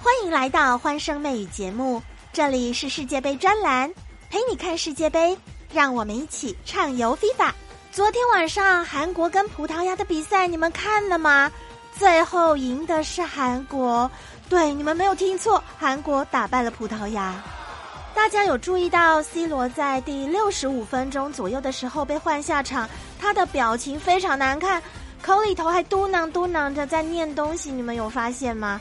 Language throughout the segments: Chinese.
欢迎来到欢声妹语节目，这里是世界杯专栏，陪你看世界杯，让我们一起畅游 FIFA。昨天晚上韩国跟葡萄牙的比赛，你们看了吗？最后赢的是韩国，对，你们没有听错，韩国打败了葡萄牙。大家有注意到 C 罗在第六十五分钟左右的时候被换下场，他的表情非常难看，口里头还嘟囔嘟囔着在念东西，你们有发现吗？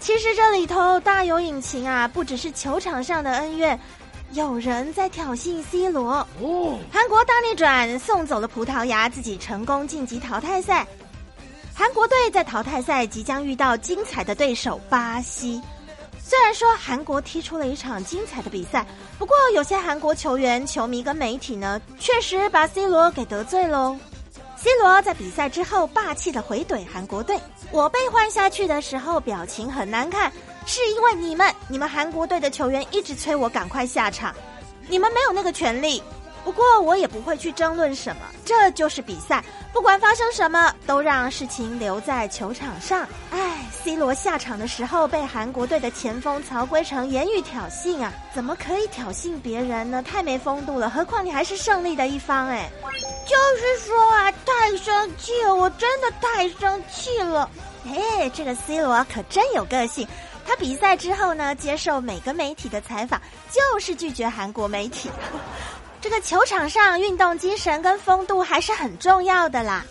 其实这里头大有隐情啊，不只是球场上的恩怨，有人在挑衅 C 罗。哦，韩国大逆转，送走了葡萄牙，自己成功晋级淘汰赛。韩国队在淘汰赛即将遇到精彩的对手巴西。虽然说韩国踢出了一场精彩的比赛，不过有些韩国球员、球迷跟媒体呢，确实把 C 罗给得罪喽。C 罗在比赛之后霸气的回怼韩国队：“我被换下去的时候表情很难看，是因为你们、你们韩国队的球员一直催我赶快下场，你们没有那个权利。不过我也不会去争论什么，这就是比赛，不管发生什么，都让事情留在球场上。”唉，C 罗下场的时候被韩国队的前锋曹圭成言语挑衅啊，怎么可以挑衅别人呢？太没风度了！何况你还是胜利的一方哎。就是说啊，太生气了，我真的太生气了。哎，这个 C 罗可真有个性。他比赛之后呢，接受每个媒体的采访，就是拒绝韩国媒体。这个球场上运动精神跟风度还是很重要的啦。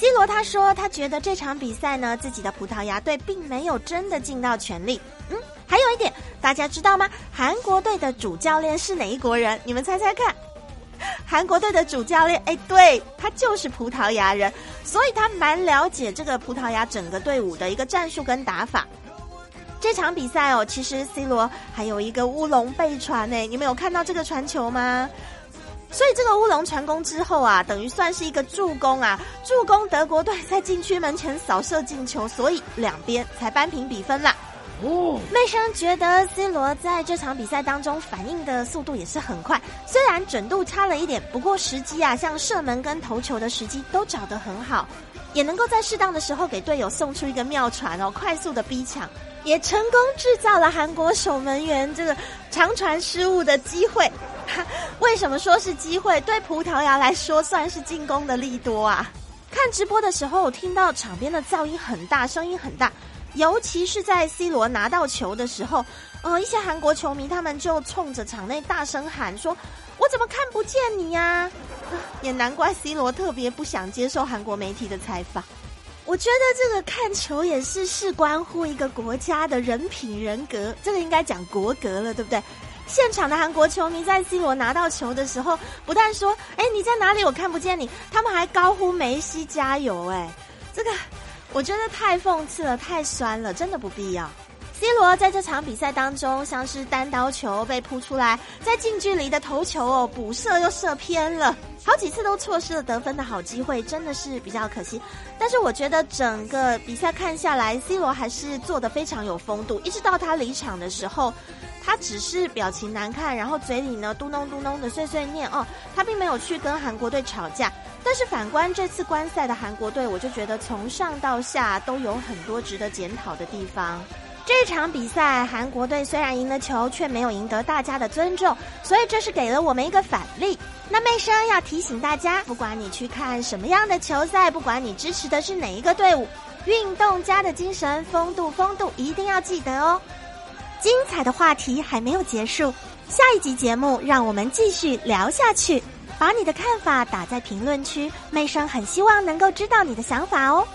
C 罗他说，他觉得这场比赛呢，自己的葡萄牙队并没有真的尽到全力。嗯，还有一点，大家知道吗？韩国队的主教练是哪一国人？你们猜猜看。韩国队的主教练，哎，对他就是葡萄牙人，所以他蛮了解这个葡萄牙整个队伍的一个战术跟打法。这场比赛哦，其实 C 罗还有一个乌龙被传呢，你们有看到这个传球吗？所以这个乌龙传攻之后啊，等于算是一个助攻啊，助攻德国队在禁区门前扫射进球，所以两边才扳平比分啦。妹生觉得 C 罗在这场比赛当中反应的速度也是很快，虽然准度差了一点，不过时机啊，像射门跟头球的时机都找得很好，也能够在适当的时候给队友送出一个妙传哦，快速的逼抢，也成功制造了韩国守门员这个长传失误的机会。为什么说是机会？对葡萄牙来说算是进攻的利多啊！看直播的时候，听到场边的噪音很大，声音很大。尤其是在 C 罗拿到球的时候，呃，一些韩国球迷他们就冲着场内大声喊说：“我怎么看不见你呀？” 也难怪 C 罗特别不想接受韩国媒体的采访。我觉得这个看球也是事关乎一个国家的人品人格，这个应该讲国格了，对不对？现场的韩国球迷在 C 罗拿到球的时候，不但说：“哎，你在哪里？我看不见你。”他们还高呼梅西加油！哎，这个。我觉得太讽刺了，太酸了，真的不必要。C 罗在这场比赛当中，像是单刀球被扑出来，在近距离的头球哦，补射又射偏了，好几次都错失了得分的好机会，真的是比较可惜。但是我觉得整个比赛看下来，C 罗还是做的非常有风度，一直到他离场的时候。他只是表情难看，然后嘴里呢嘟囔嘟囔的碎碎念哦，他并没有去跟韩国队吵架。但是反观这次观赛的韩国队，我就觉得从上到下都有很多值得检讨的地方。这场比赛韩国队虽然赢了球，却没有赢得大家的尊重，所以这是给了我们一个反例。那妹生要提醒大家，不管你去看什么样的球赛，不管你支持的是哪一个队伍，运动家的精神、风度、风度一定要记得哦。精彩的话题还没有结束，下一集节目让我们继续聊下去。把你的看法打在评论区，妹生很希望能够知道你的想法哦。